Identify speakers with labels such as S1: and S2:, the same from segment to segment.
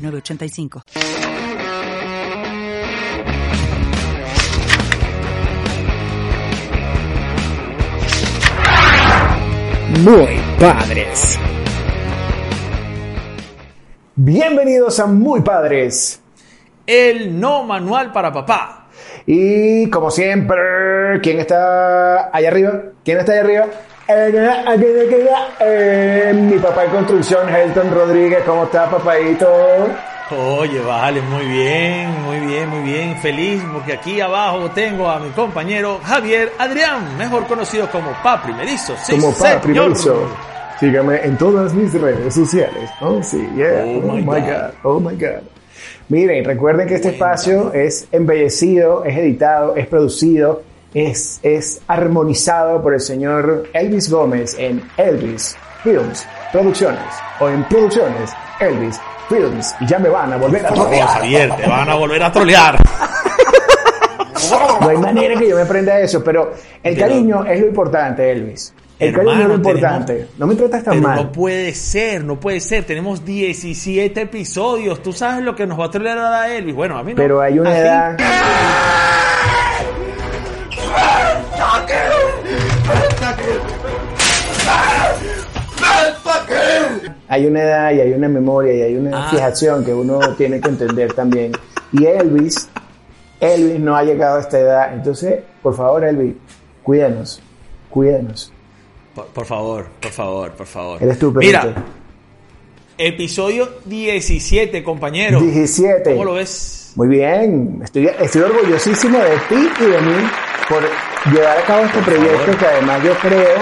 S1: 906985.
S2: Muy padres. Bienvenidos a Muy Padres.
S3: El no manual para papá.
S2: Y como siempre, ¿quién está allá arriba? ¿Quién está allá arriba? Eh, mi papá en construcción, Helton Rodríguez, ¿cómo está, papadito?
S3: Oye, vale, muy bien, muy bien, muy bien. Feliz porque aquí abajo tengo a mi compañero Javier Adrián, mejor conocido como Pa Primerizo.
S2: Sí, como Pa Primerizo. Sígame en todas mis redes sociales. Oh, sí, yeah. Oh, oh my, God. Oh my God. Miren, recuerden que este espacio es embellecido, es editado, es producido es, es armonizado por el señor Elvis Gómez en Elvis Films Producciones o en Producciones Elvis Films y ya me van a volver a trolear.
S3: Javier, te van a volver a trolear.
S2: No hay manera que yo me aprenda eso, pero el cariño es lo importante, Elvis. El cariño es lo importante. no me tratas tan mal.
S3: No puede ser, no puede ser. Tenemos 17 episodios. Tú sabes lo que nos va a trolear a Elvis. Bueno, a mí no.
S2: Pero hay una edad. Hay una edad y hay una memoria y hay una ah. fijación que uno tiene que entender también. Y Elvis, Elvis no ha llegado a esta edad. Entonces, por favor, Elvis, cuídanos, cuídanos.
S3: Por, favor, por favor, por favor.
S2: Eres tú,
S3: Mira, episodio 17, compañero.
S2: 17.
S3: ¿Cómo lo ves?
S2: Muy bien, estoy, estoy orgullosísimo de ti y de mí por llevar a cabo este proyecto que además yo creo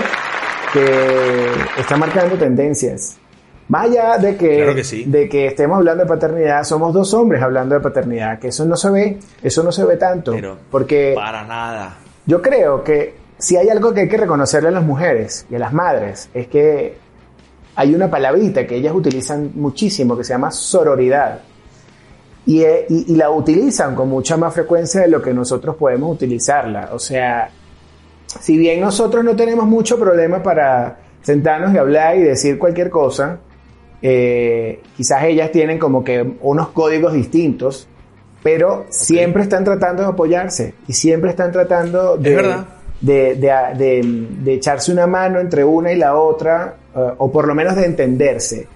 S2: que está marcando tendencias. Vaya de que, de que estemos hablando de paternidad, somos dos hombres hablando de paternidad, que eso no se ve, eso no se ve tanto. porque
S3: para nada.
S2: Yo creo que si hay algo que hay que reconocerle a las mujeres y a las madres, es que hay una palabrita que ellas utilizan muchísimo que se llama sororidad. Y, eh, y, y, la utilizan con mucha más frecuencia de lo que nosotros podemos utilizarla. O sea, si bien nosotros no tenemos mucho problema para sentarnos y hablar y decir cualquier cosa, eh, quizás ellas tienen como que unos códigos distintos, pero siempre están tratando de apoyarse y siempre están tratando de, de, echarse una mano entre una y la otra, eh, o por lo menos de entenderse.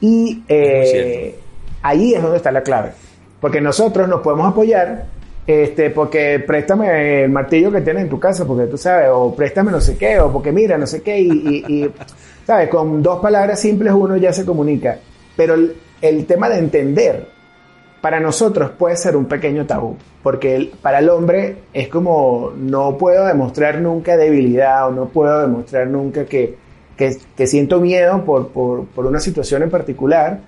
S2: Y eh, ahí es donde está la clave, porque nosotros nos podemos apoyar este, porque préstame el martillo que tienes en tu casa, porque tú sabes, o préstame no sé qué, o porque mira, no sé qué, y, ¿sabes? Con dos palabras simples uno ya se comunica. Pero el, tema de entender, para nosotros puede ser un pequeño tabú, porque para el hombre es como, no puedo demostrar nunca debilidad, o no puedo demostrar nunca que, que, siento miedo por, por, por una situación en particular,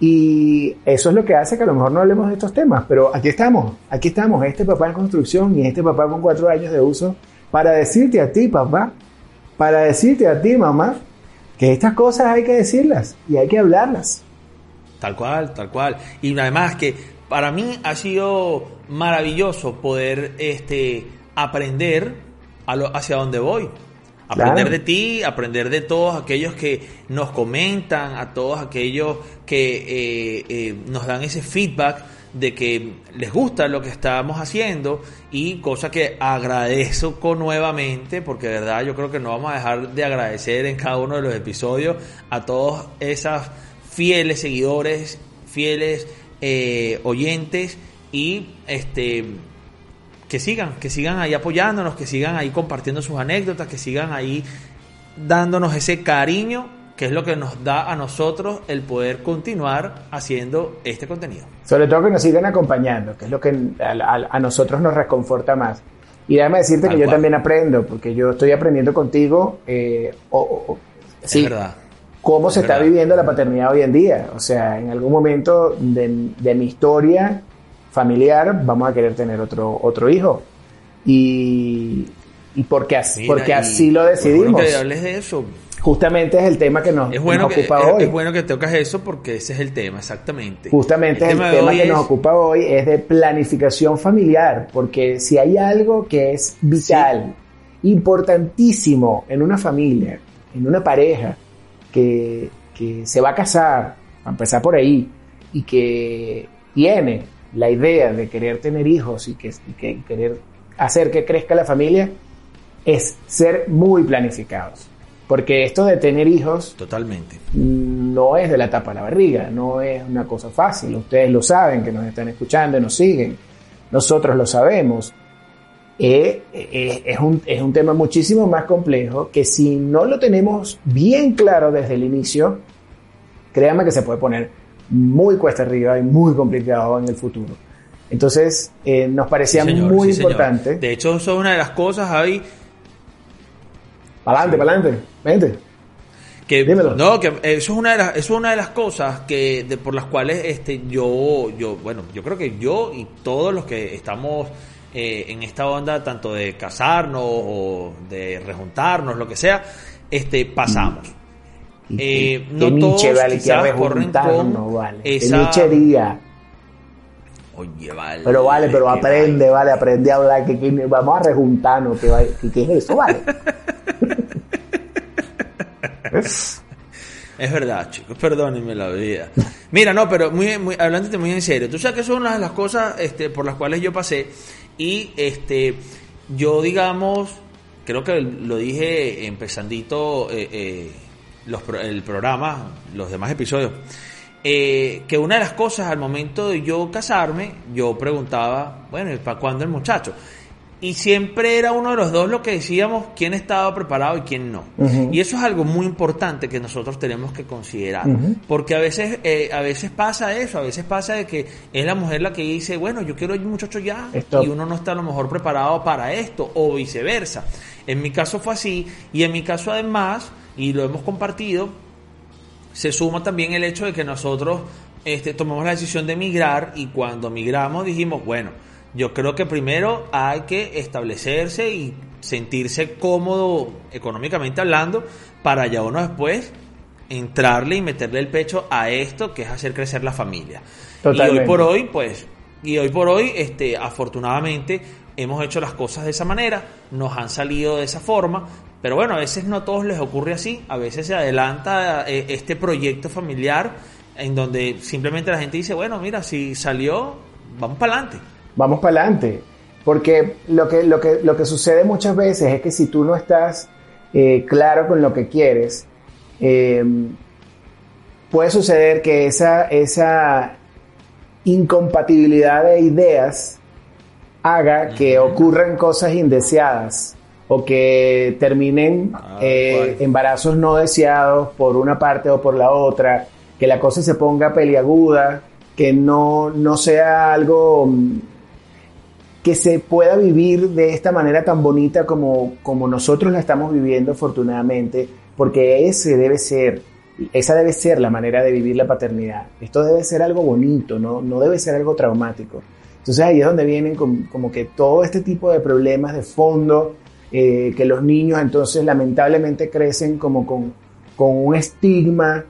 S2: y eso es lo que hace que a lo mejor no hablemos de estos temas, pero aquí estamos, aquí estamos, este papá en construcción y este papá con cuatro años de uso, para decirte a ti, papá, para decirte a ti, mamá, que estas cosas hay que decirlas y hay que hablarlas.
S3: Tal cual, tal cual. Y además que para mí ha sido maravilloso poder este, aprender hacia dónde voy. Aprender de ti, aprender de todos aquellos que nos comentan, a todos aquellos que eh, eh, nos dan ese feedback de que les gusta lo que estamos haciendo y cosa que agradezco nuevamente porque de verdad yo creo que no vamos a dejar de agradecer en cada uno de los episodios a todos esas fieles seguidores, fieles eh, oyentes y este que sigan, que sigan ahí apoyándonos, que sigan ahí compartiendo sus anécdotas, que sigan ahí dándonos ese cariño que es lo que nos da a nosotros el poder continuar haciendo este contenido.
S2: Sobre todo que nos sigan acompañando, que es lo que a, nosotros nos reconforta más. Y déjame decirte que yo también aprendo, porque yo estoy aprendiendo contigo. Eh,
S3: es verdad.
S2: cómo se está viviendo la paternidad hoy en día. O sea, en algún momento de, de mi historia familiar vamos a querer tener otro, otro hijo. Y, y porque así, porque así lo decidimos.
S3: Bueno que hables de eso.
S2: Justamente es el tema que nos,
S3: es bueno
S2: ocupa
S3: que,
S2: hoy.
S3: Es bueno que tocas eso porque ese es el tema, exactamente.
S2: Justamente el, el tema, que nos ocupa hoy es de planificación familiar, porque si hay algo que es vital, sí. importantísimo en una familia, en una pareja que, que se va a casar, a empezar por ahí, y que tiene la idea de querer tener hijos y que, y que querer hacer que crezca la familia, es ser muy planificados. Porque esto de tener hijos
S3: totalmente
S2: no es de la tapa de la barriga, no es una cosa fácil. Ustedes lo saben, que nos están escuchando, nos siguen. Nosotros lo sabemos. Eh, eh, es, un, es un tema muchísimo más complejo que si no lo tenemos bien claro desde el inicio, créanme que se puede poner muy cuesta arriba y muy complicado en el futuro. Entonces, eh, nos parecía
S3: sí, señor,
S2: muy
S3: sí,
S2: importante.
S3: Señor. De hecho, eso es una de las cosas, Javi,
S2: para adelante, para adelante, vente.
S3: Que,
S2: Dímelo.
S3: No, que eso es una de las, eso es una de las cosas que de, por las cuales este yo yo bueno, yo creo que yo y todos los que estamos eh, en esta onda tanto de casarnos o de rejuntarnos, lo que sea, este pasamos. Eh, no todos
S2: Nietzsche, vale, que
S3: quizás corren con
S2: vale.
S3: esa- Oye, vale.
S2: pero vale, pero aprende, vale, aprende a hablar, que, que vamos a rejuntarnos, que, va- que, que es eso, vale.
S3: Es verdad, chicos, perdónenme la vida. Mira, no, pero muy, muy, hablándote muy en serio. Tú sabes que son una de las cosas este, por las cuales yo pasé y este, yo, digamos, creo que lo dije empezandito eh, eh, los, el programa, los demás episodios, eh, que una de las cosas al momento de yo casarme, yo preguntaba, bueno, ¿y para cuándo el muchacho? Y siempre era uno de los dos lo que decíamos quién estaba preparado y quién no. Y eso es algo muy importante que nosotros tenemos que considerar. Porque a veces, eh, a veces pasa eso, a veces pasa de que es la mujer la que dice, bueno, yo quiero un muchacho ya,
S2: Stop.
S3: y uno no está a lo mejor preparado para esto, o viceversa. En mi caso fue así, y en mi caso además, y lo hemos compartido, se suma también el hecho de que nosotros este, tomamos la decisión de migrar y cuando migramos dijimos, bueno, yo creo que primero hay que establecerse y sentirse cómodo económicamente hablando para ya uno después entrarle y meterle el pecho a esto que es hacer crecer la familia. Y hoy por hoy, pues, y hoy por hoy, este, afortunadamente, hemos hecho las cosas de esa manera, nos han salido de esa forma, pero bueno, a veces no a todos les ocurre así, a veces se adelanta eh, este proyecto familiar en donde simplemente la gente dice, bueno, mira, si salió, vamos para adelante.
S2: vamos para adelante. Porque lo que, lo, que, lo que sucede muchas veces es que si tú no estás eh, claro con lo que quieres, eh, puede suceder que esa, esa incompatibilidad de ideas haga que ocurran cosas indeseadas o que terminen
S3: Ah,
S2: eh, embarazos no deseados por una parte o por la otra, que la cosa se ponga peliaguda, que no, no sea algo mm, que se pueda vivir de esta manera tan bonita como, como nosotros la estamos viviendo afortunadamente, porque ese debe ser, esa debe ser la manera de vivir la paternidad. Esto debe ser algo bonito, no, no debe ser algo traumático. Entonces ahí es donde vienen com- como que todo este tipo de problemas de fondo, eh, que los niños entonces lamentablemente crecen como con, con un estigma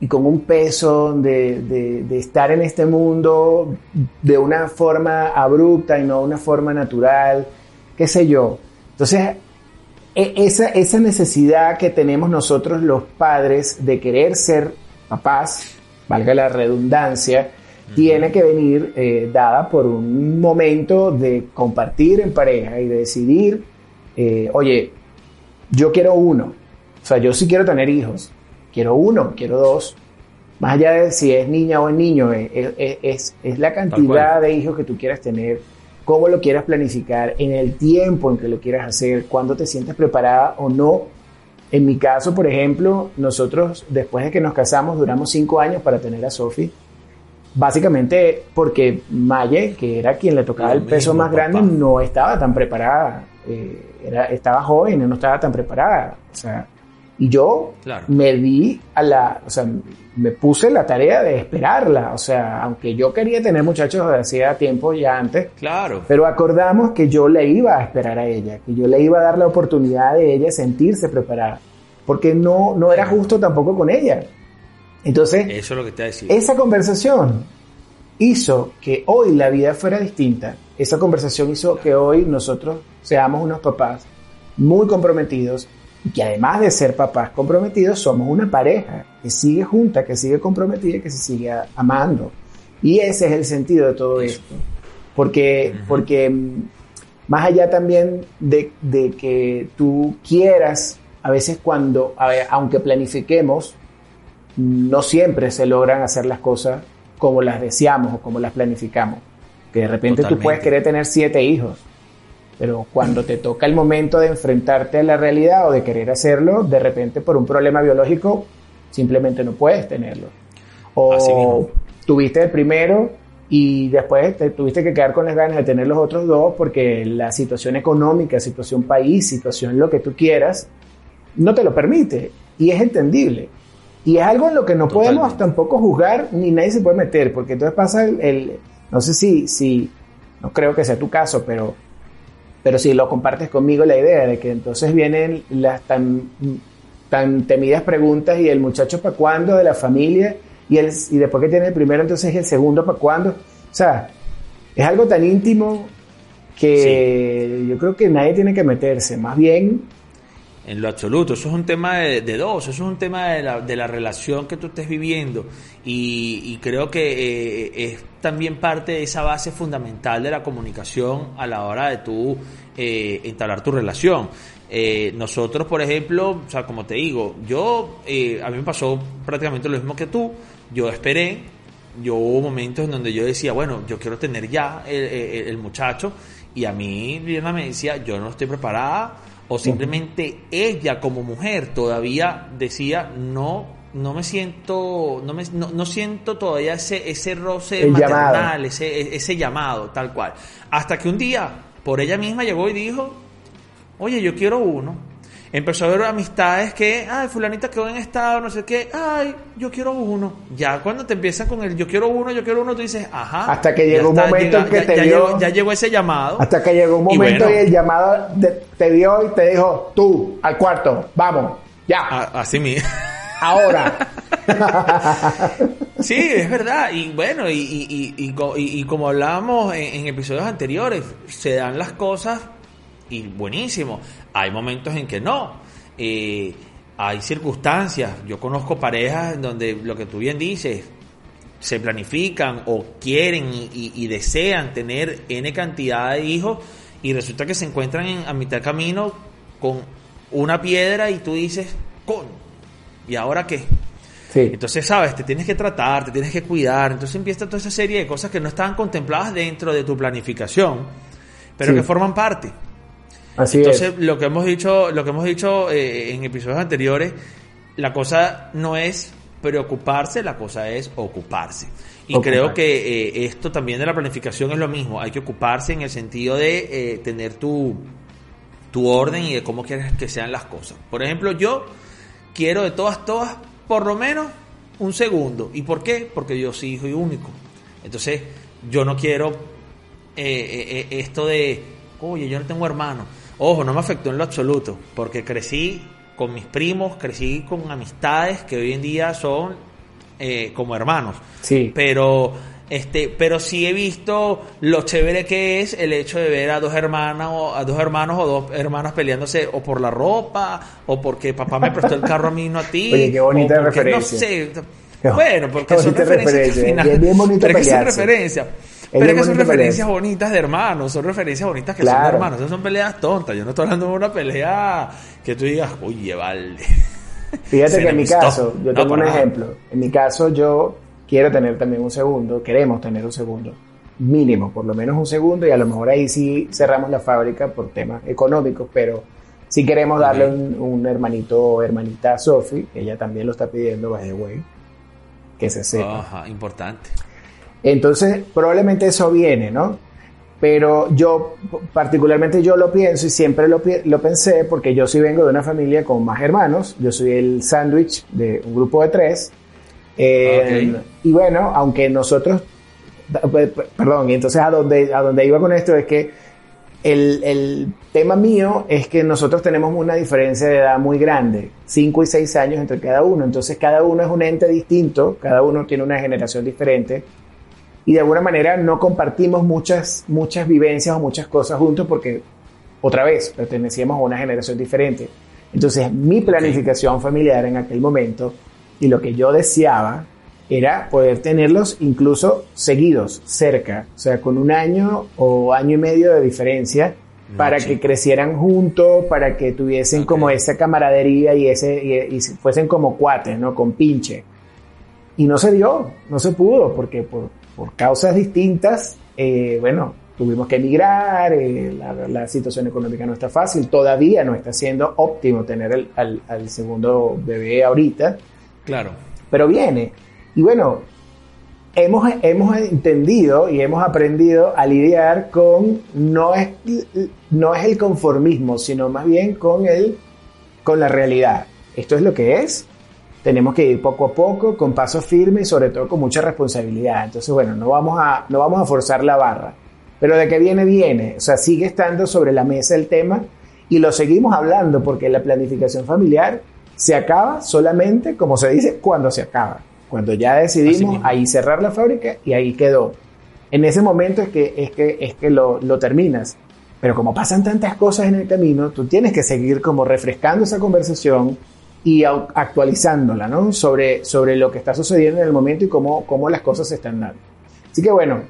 S2: y con un peso de, de- de estar en este mundo de una forma abrupta y no una forma natural, qué sé yo. Entonces, e- esa, esa necesidad que tenemos nosotros los padres de querer ser papás, valga la redundancia, tiene que venir eh, dada por un momento de compartir en pareja y de decidir, eh, oye, yo quiero uno, o sea, yo sí quiero tener hijos, quiero uno, quiero dos, más allá de si es niña o es niño, es, es- es- es la cantidad de hijos que tú quieras tener, cómo lo quieras planificar, en el tiempo en que lo quieras hacer, cuándo te sientes preparada o no. En mi caso, por ejemplo, nosotros después de que nos casamos duramos cinco años para tener a Sophie. Básicamente porque Maye, que era quien le tocaba el peso
S3: mismo,
S2: más grande,
S3: papá.
S2: no estaba tan preparada. Eh, era, estaba joven y no estaba tan preparada. O sea, Y yo me di a la, o sea, me puse la tarea de esperarla. O sea, aunque yo quería tener muchachos desde hacía tiempo ya antes.
S3: Claro.
S2: Pero acordamos que yo le iba a esperar a ella, que yo le iba a dar la oportunidad de ella sentirse preparada. Porque no, no era justo tampoco con ella. Entonces,
S3: eso es lo que te decir.
S2: Esa conversación hizo que hoy la vida fuera distinta. Esa conversación hizo que hoy nosotros seamos unos papás muy comprometidos y que además de ser papás comprometidos, somos una pareja que sigue junta, que sigue comprometida y que se sigue amando. Y ese es el sentido de todo esto. Porque, porque mm, más allá también de, que tú quieras, a veces cuando, aunque planifiquemos, no siempre se logran hacer las cosas como las deseamos o como las planificamos. Que de repente tú puedes querer tener siete hijos pero cuando te toca el momento de enfrentarte a la realidad o de querer hacerlo, de repente por un problema biológico simplemente no puedes tenerlo. O tuviste el primero y después te tuviste que quedar con las ganas de tener los otros dos porque la situación económica, situación país, situación lo que tú quieras, no te lo permite. Y es entendible. Y es algo en lo que no podemos tampoco juzgar ni nadie se puede meter, porque entonces pasa el, el no sé si, si, no creo que sea tu caso, pero pero si lo compartes conmigo la idea de que entonces vienen las tan, tan temidas preguntas y el muchacho para cuándo de la familia y, el, y después que tiene el primero entonces el segundo para cuándo. O sea, es algo tan íntimo que yo creo que nadie tiene que meterse. Más bien
S3: en lo absoluto. Eso es un tema de, dos, eso es un tema de la, de la, relación que tú estés viviendo y, creo que eh, es también parte de esa base fundamental de la comunicación a la hora de tú eh, entablar tu relación. Eh, nosotros, por ejemplo, o sea, como te digo, yo, a mí me pasó prácticamente lo mismo que tú, yo esperé, yo hubo momentos en donde yo decía, bueno, yo quiero tener ya el, el muchacho y a mí Liliana me decía, yo no estoy preparada o simplemente ella como mujer todavía decía no no me siento no me no, siento todavía ese ese roce maternal ese ese llamado tal cual hasta que un día por ella misma llegó y dijo oye yo quiero uno empezó a ver amistades que, ay, fulanita quedó en estado, no sé qué, ay, yo quiero uno. Ya cuando te empiezan con el yo quiero uno, yo quiero uno, tú dices, ajá.
S2: Hasta que llegó un momento en que te dio.
S3: ya llegó ese llamado.
S2: Hasta que llegó un momento y, el llamado te dio y te dijo, tú, al cuarto, vamos, ya.
S3: así mismo.
S2: Ahora.
S3: sí, es verdad. Y bueno, y, y, como hablábamos en episodios anteriores, se dan las cosas y buenísimo. Hay momentos en que no. Eh, hay circunstancias. Yo conozco parejas en donde lo que tú bien dices, se planifican o quieren y, desean tener N cantidad de hijos y resulta que se encuentran en, a mitad camino con una piedra y tú dices, con, ¿y ahora qué? Entonces, sabes, te tienes que tratar, te tienes que cuidar. Entonces empieza toda esa serie de cosas que no estaban contempladas dentro de tu planificación, pero que forman parte. Entonces, lo que hemos dicho, lo que hemos dicho eh, en episodios anteriores, la cosa no es preocuparse, la cosa es ocuparse. Y creo que eh, esto también de la planificación es lo mismo. Hay que ocuparse en el sentido de eh, tener tu, tu orden y de cómo quieres que sean las cosas. Por ejemplo, yo quiero de todas, todas, por lo menos un segundo. ¿Y por qué? Porque yo soy hijo y único. Entonces, yo no quiero esto de, oye, yo no tengo hermano Ojo, no me afectó en lo absoluto, porque crecí con mis primos, crecí con amistades que hoy en día son eh, como hermanos.
S2: Sí.
S3: Pero este, pero sí he visto lo chévere que es el hecho de ver a dos hermanas o a dos hermanos o dos hermanas peleándose o por la ropa o porque papá me prestó el carro a mí no a ti.
S2: Oye, qué bonita referencia.
S3: No sé. Bueno, porque son referencias
S2: referencia. Bien, bien bonito
S3: pero es que son referencias. Pero es que son referencias bonitas de hermanos, son referencias bonitas que son de hermanos. Esas son peleas tontas. Yo no estoy hablando de una pelea que tú digas, oye, vale.
S2: Fíjate que en mi caso, yo tengo un ejemplo. En mi caso, yo quiero tener también un segundo, queremos tener un segundo. Mínimo, por lo menos un segundo, y a lo mejor ahí sí cerramos la fábrica por temas económicos, pero sí queremos darle un, hermanito o hermanita a Sophie, ella también lo está pidiendo, by the way, que se sepa.
S3: Ajá, importante.
S2: Entonces, probablemente eso viene, ¿no? pero yo, particularmente yo lo pienso y siempre lo, lo pensé porque yo sí vengo de una familia con más hermanos, yo soy el sándwich de un grupo de tres. Eh, y bueno, aunque nosotros, perdón, y entonces a donde, a donde iba con esto es que el, el, tema mío es que nosotros tenemos una diferencia de edad muy grande, 5 y 6 años entre cada uno, entonces cada uno es un ente distinto, cada uno tiene una generación diferente y de alguna manera no compartimos muchas, muchas vivencias o muchas cosas juntos porque, otra vez, pertenecíamos a una generación diferente. Entonces, mi planificación familiar en aquel momento y lo que yo deseaba era poder tenerlos incluso seguidos, cerca, o sea, con un año o año y medio de diferencia para que crecieran juntos, para que tuviesen como esa camaradería y, ese, y, fuesen como cuates, ¿no? Con pinche. Y no se dio, no se pudo, porque por, por causas distintas, eh, bueno, tuvimos que emigrar, eh, la, situación económica no está fácil, todavía no está siendo óptimo tener el, al, segundo bebé ahorita.
S3: Claro.
S2: Pero viene. Y bueno, hemos, hemos entendido y hemos aprendido a lidiar con, no es, no es el conformismo, sino más bien con, el, con la realidad. Esto es lo que es, tenemos que ir poco a poco, con paso firme y sobre todo con mucha responsabilidad. Entonces, bueno, no vamos a, no vamos a forzar la barra. Pero de que viene, viene. O sea, sigue estando sobre la mesa el tema y lo seguimos hablando porque la planificación familiar se acaba solamente, como se dice, cuando se acaba. Cuando ya decidimos ahí cerrar la fábrica y ahí quedó. En ese momento es que, es que, es que lo, lo terminas. Pero como pasan tantas cosas en el camino, tú tienes que seguir como refrescando esa conversación, y actualizándola, ¿no? Sobre, sobre lo que está sucediendo en el momento y cómo, cómo las cosas se están dando. Así que bueno,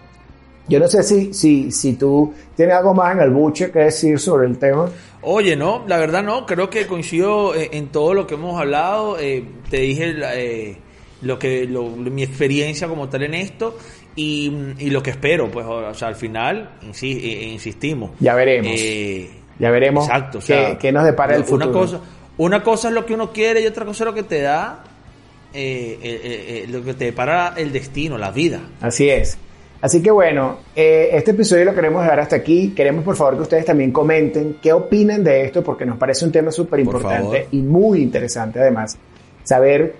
S2: yo no sé si, si, si tú tienes algo más en el buche que decir sobre el tema.
S3: Oye, no, la verdad no, creo que coincido eh, en todo lo que hemos hablado. Eh, te dije eh, lo que mi experiencia como tal en esto y, y, lo que espero, pues, o sea, al final, insistimos.
S2: Ya veremos. ya veremos
S3: exacto,
S2: qué, nos depara el futuro.
S3: Una cosa, una cosa es lo que uno quiere y otra cosa es lo que te da, eh, eh, eh, lo que te depara el destino, la vida.
S2: Así es. Así que bueno, este episodio lo queremos dejar hasta aquí. Queremos por favor que ustedes también comenten qué opinan de esto porque nos parece un tema súper importante y muy interesante además saber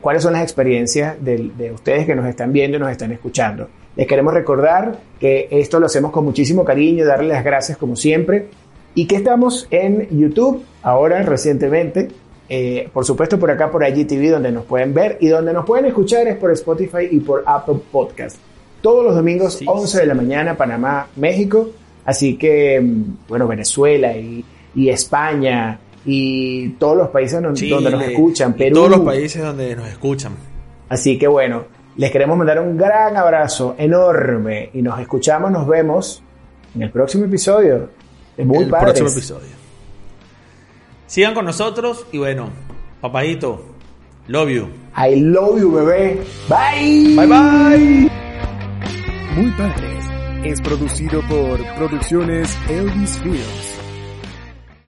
S2: cuáles son las experiencias de, de, ustedes que nos están viendo y nos están escuchando. Les queremos recordar que esto lo hacemos con muchísimo cariño, darles las gracias como siempre y que estamos en YouTube ahora recientemente. Eh, por supuesto por acá por IGTV donde nos pueden ver y donde nos pueden escuchar es por Spotify y por Apple Podcast. Todos los domingos 11 de la mañana Panamá, México. Así que, mm, bueno, Venezuela y, España y todos los países donde, nos escuchan. Perú.
S3: Todos los países donde nos escuchan.
S2: Así que bueno, les queremos mandar un gran abrazo enorme y nos escuchamos, nos vemos en el próximo episodio muy el próximo episodio.
S3: Sigan con nosotros y bueno, papadito, love you.
S2: I love you, bebé. Bye.
S3: Bye bye.
S4: Muy padres es producido por Producciones Elvis Fields.